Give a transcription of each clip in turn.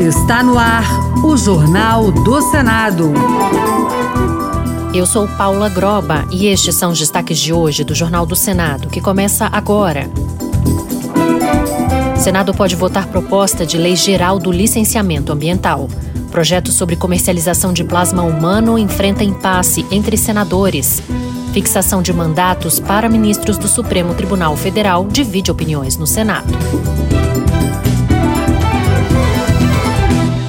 Está no ar o Jornal do Senado. Eu sou Paula Groba e estes são os destaques de hoje do Jornal do Senado, que começa agora. Senado pode votar proposta de lei geral do licenciamento ambiental. Projeto sobre comercialização de plasma humano enfrenta impasse entre senadores. Fixação de mandatos para ministros do Supremo Tribunal Federal divide opiniões no Senado.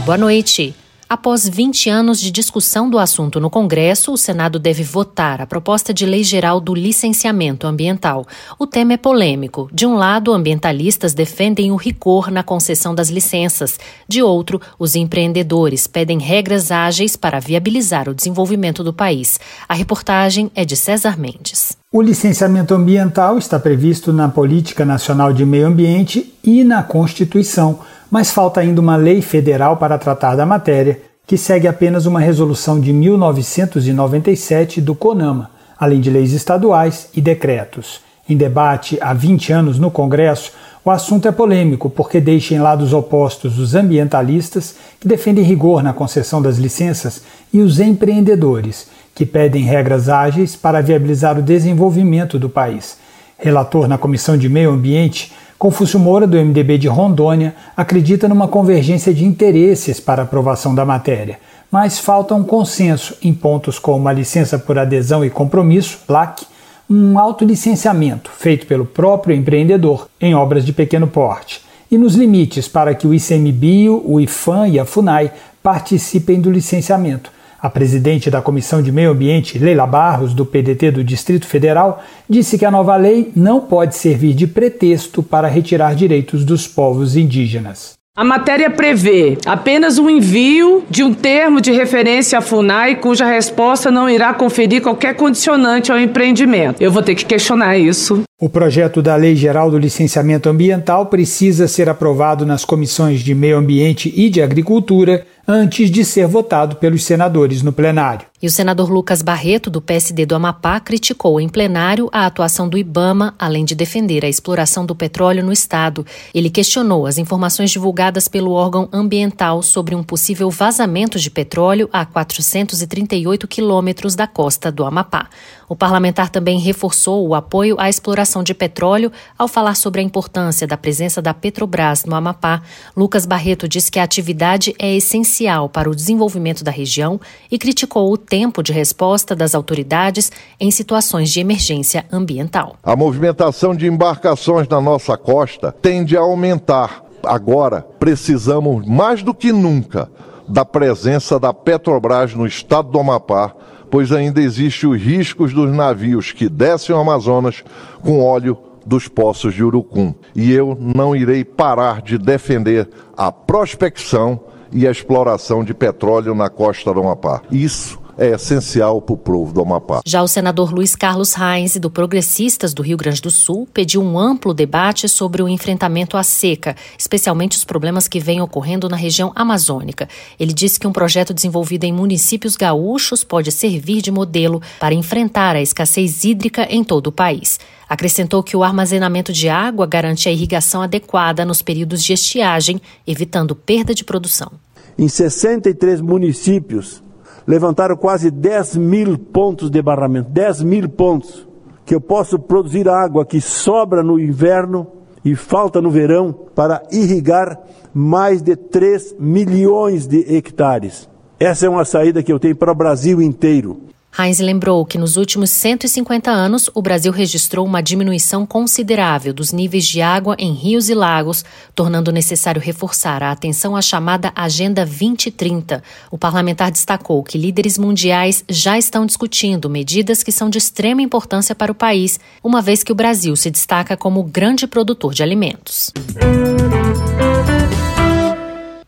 Boa noite. Após 20 anos de discussão do assunto no Congresso, o Senado deve votar a proposta de lei geral do licenciamento ambiental. O tema é polêmico. De um lado, ambientalistas defendem o rigor na concessão das licenças. De outro, os empreendedores pedem regras ágeis para viabilizar o desenvolvimento do país. A reportagem é de César Mendes. O licenciamento ambiental está previsto na Política Nacional de Meio Ambiente e na Constituição mas falta ainda uma lei federal para tratar da matéria, que segue apenas uma resolução de 1997 do CONAMA, além de leis estaduais e decretos. Em debate há 20 anos no Congresso, o assunto é polêmico porque deixa em lados opostos os ambientalistas, que defendem rigor na concessão das licenças, e os empreendedores, que pedem regras ágeis para viabilizar o desenvolvimento do país. Relator na Comissão de Meio Ambiente, Confúcio Moura, do MDB de Rondônia, acredita numa convergência de interesses para aprovação da matéria, mas falta um consenso em pontos como a licença por adesão e compromisso, LAC, um autolicenciamento feito pelo próprio empreendedor em obras de pequeno porte, e nos limites para que o ICMBio, o IFAM e a FUNAI participem do licenciamento, a presidente da Comissão de Meio Ambiente, Leila Barros, do PDT do Distrito Federal, disse que a nova lei não pode servir de pretexto para retirar direitos dos povos indígenas. A matéria prevê apenas o envio de um termo de referência à FUNAI cuja resposta não irá conferir qualquer condicionante ao empreendimento. Eu vou ter que questionar isso. O projeto da Lei Geral do Licenciamento Ambiental precisa ser aprovado nas comissões de Meio Ambiente e de Agricultura antes de ser votado pelos senadores no plenário. E o senador Lucas Barreto, do PSD do Amapá, criticou em plenário a atuação do Ibama, além de defender a exploração do petróleo no estado. Ele questionou as informações divulgadas pelo órgão ambiental sobre um possível vazamento de petróleo a 438 quilômetros da costa do Amapá. O parlamentar também reforçou o apoio à exploração de petróleo ao falar sobre a importância da presença da Petrobras no Amapá. Lucas Barreto disse que a atividade é essencial para o desenvolvimento da região e criticou o tempo de resposta das autoridades em situações de emergência ambiental. A movimentação de embarcações na nossa costa tende a aumentar. Agora, precisamos mais do que nunca da presença da Petrobras no estado do Amapá pois ainda existem os riscos dos navios que descem o Amazonas com óleo dos poços de Urucum. E eu não irei parar de defender a prospecção e a exploração de petróleo na costa do Amapá. Isso é essencial para o povo do Amapá. Já o senador Luiz Carlos Reis, do Progressistas do Rio Grande do Sul, pediu um amplo debate sobre o enfrentamento à seca, especialmente os problemas que vêm ocorrendo na região amazônica. Ele disse que um projeto desenvolvido em municípios gaúchos pode servir de modelo para enfrentar a escassez hídrica em todo o país. Acrescentou que o armazenamento de água garante a irrigação adequada nos períodos de estiagem, evitando perda de produção. Em 63 municípios, levantaram quase 10 mil pontos de barramento, 10 mil pontos, que eu posso produzir água que sobra no inverno e falta no verão para irrigar mais de 3 milhões de hectares. Essa é uma saída que eu tenho para o Brasil inteiro. Heinz lembrou que nos últimos 150 anos o Brasil registrou uma diminuição considerável dos níveis de água em rios e lagos, tornando necessário reforçar a atenção à chamada Agenda 2030. O parlamentar destacou que líderes mundiais já estão discutindo medidas que são de extrema importância para o país, uma vez que o Brasil se destaca como grande produtor de alimentos.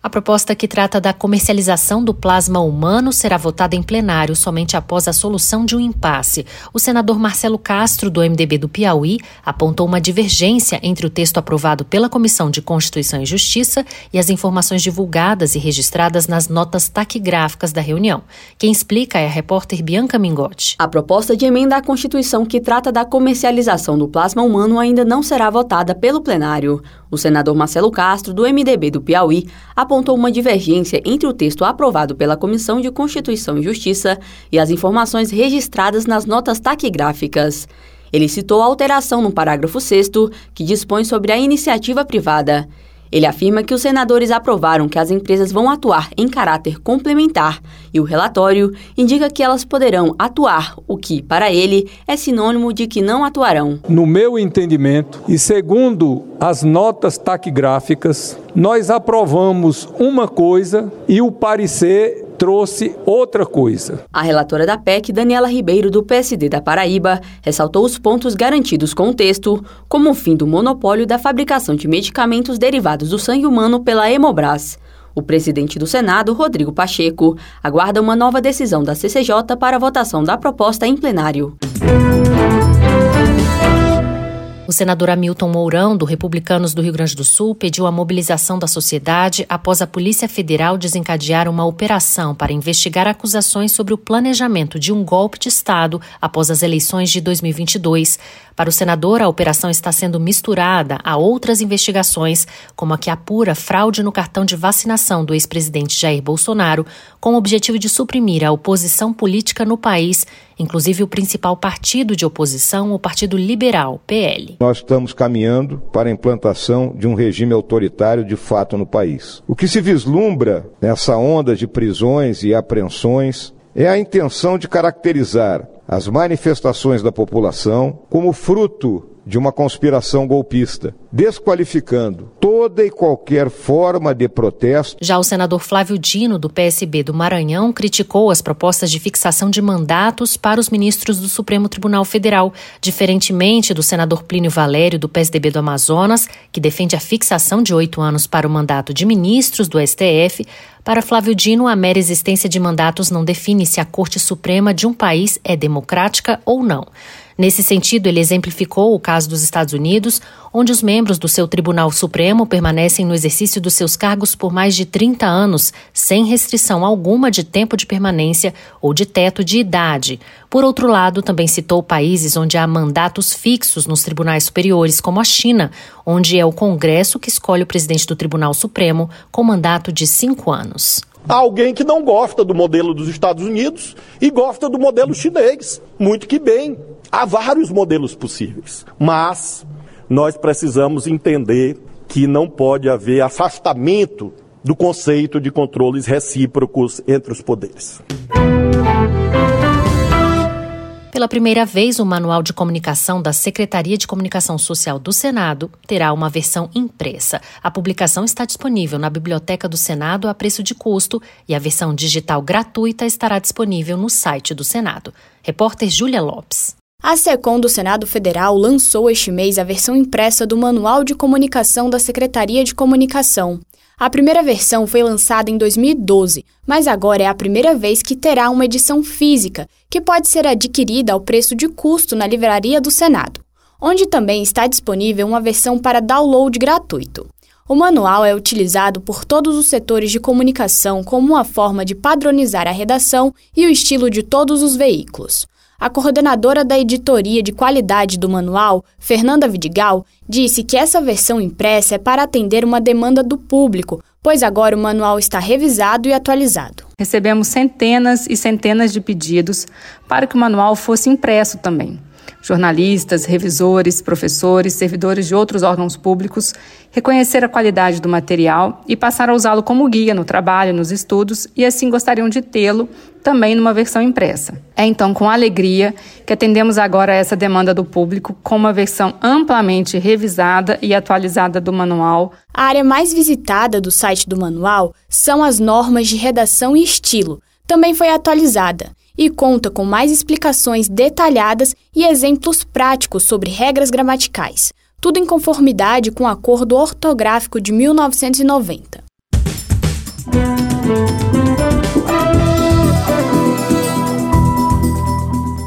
A proposta que trata da comercialização do plasma humano será votada em plenário somente após a solução de um impasse. O senador Marcelo Castro, do MDB do Piauí, apontou uma divergência entre o texto aprovado pela Comissão de Constituição e Justiça e as informações divulgadas e registradas nas notas taquigráficas da reunião. Quem explica é a repórter Bianca Mingotti. A proposta de emenda à Constituição que trata da comercialização do plasma humano ainda não será votada pelo plenário. O senador Marcelo Castro, do MDB do Piauí, apontou uma divergência entre o texto aprovado pela Comissão de Constituição e Justiça e as informações registradas nas notas taquigráficas. Ele citou a alteração no parágrafo 6 que dispõe sobre a iniciativa privada. Ele afirma que os senadores aprovaram que as empresas vão atuar em caráter complementar e o relatório indica que elas poderão atuar, o que, para ele, é sinônimo de que não atuarão. No meu entendimento, e segundo as notas taquigráficas, nós aprovamos uma coisa e o parecer trouxe outra coisa. A relatora da PEC, Daniela Ribeiro, do PSD da Paraíba, ressaltou os pontos garantidos com o texto, como o fim do monopólio da fabricação de medicamentos derivados do sangue humano pela Hemobras. O presidente do Senado, Rodrigo Pacheco, aguarda uma nova decisão da CCJ para a votação da proposta em plenário. O senador Hamilton Mourão, do Republicanos do Rio Grande do Sul, pediu a mobilização da sociedade após a Polícia Federal desencadear uma operação para investigar acusações sobre o planejamento de um golpe de Estado após as eleições de 2022. Para o senador, a operação está sendo misturada a outras investigações, como a que apura fraude no cartão de vacinação do ex-presidente Jair Bolsonaro, com o objetivo de suprimir a oposição política no país, inclusive o principal partido de oposição, o Partido Liberal, PL. Nós estamos caminhando para a implantação de um regime autoritário de fato no país. O que se vislumbra nessa onda de prisões e apreensões é a intenção de caracterizar as manifestações da população como fruto de uma conspiração golpista, desqualificando toda e qualquer forma de protesto. Já o senador Flávio Dino, do PSB do Maranhão, criticou as propostas de fixação de mandatos para os ministros do Supremo Tribunal Federal, diferentemente do senador Plínio Valério, do PSDB do Amazonas, que defende a fixação de oito anos para o mandato de ministros do STF. Para Flávio Dino, a mera existência de mandatos não define se a Corte Suprema de um país é democrática ou não. Nesse sentido, ele exemplificou o caso dos Estados Unidos, onde os membros do seu Tribunal Supremo permanecem no exercício dos seus cargos por mais de 30 anos, sem restrição alguma de tempo de permanência ou de teto de idade. Por outro lado, também citou países onde há mandatos fixos nos tribunais superiores, como a China, onde é o Congresso que escolhe o presidente do Tribunal Supremo com mandato de cinco anos. Alguém que não gosta do modelo dos Estados Unidos e gosta do modelo chinês. Muito que bem. Há vários modelos possíveis. Mas nós precisamos entender que não pode haver afastamento do conceito de controles recíprocos entre os poderes. Pela primeira vez, o Manual de Comunicação da Secretaria de Comunicação Social do Senado terá uma versão impressa. A publicação está disponível na Biblioteca do Senado a preço de custo e a versão digital gratuita estará disponível no site do Senado. Repórter Júlia Lopes. A SECOM do Senado Federal lançou este mês a versão impressa do Manual de Comunicação da Secretaria de Comunicação. A primeira versão foi lançada em 2012, mas agora é a primeira vez que terá uma edição física, que pode ser adquirida ao preço de custo na Livraria do Senado, onde também está disponível uma versão para download gratuito. O manual é utilizado por todos os setores de comunicação como uma forma de padronizar a redação e o estilo de todos os veículos. A coordenadora da editoria de qualidade do manual, Fernanda Vidigal, disse que essa versão impressa é para atender uma demanda do público, pois agora o manual está revisado e atualizado. Recebemos centenas e centenas de pedidos para que o manual fosse impresso também. Jornalistas, revisores, professores, servidores de outros órgãos públicos reconheceram a qualidade do material e passaram a usá-lo como guia no trabalho, nos estudos e assim gostariam de tê-lo também numa versão impressa. É então com alegria que atendemos agora a essa demanda do público com uma versão amplamente revisada e atualizada do manual. A área mais visitada do site do manual são as normas de redação e estilo. Também foi atualizada e conta com mais explicações detalhadas e exemplos práticos sobre regras gramaticais, tudo em conformidade com o Acordo Ortográfico de 1990.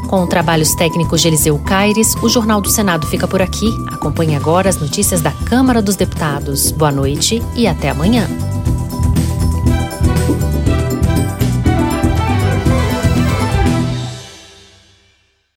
Com trabalhos técnicos de Eliseu Caires, o Jornal do Senado fica por aqui. Acompanhe agora as notícias da Câmara dos Deputados. Boa noite e até amanhã.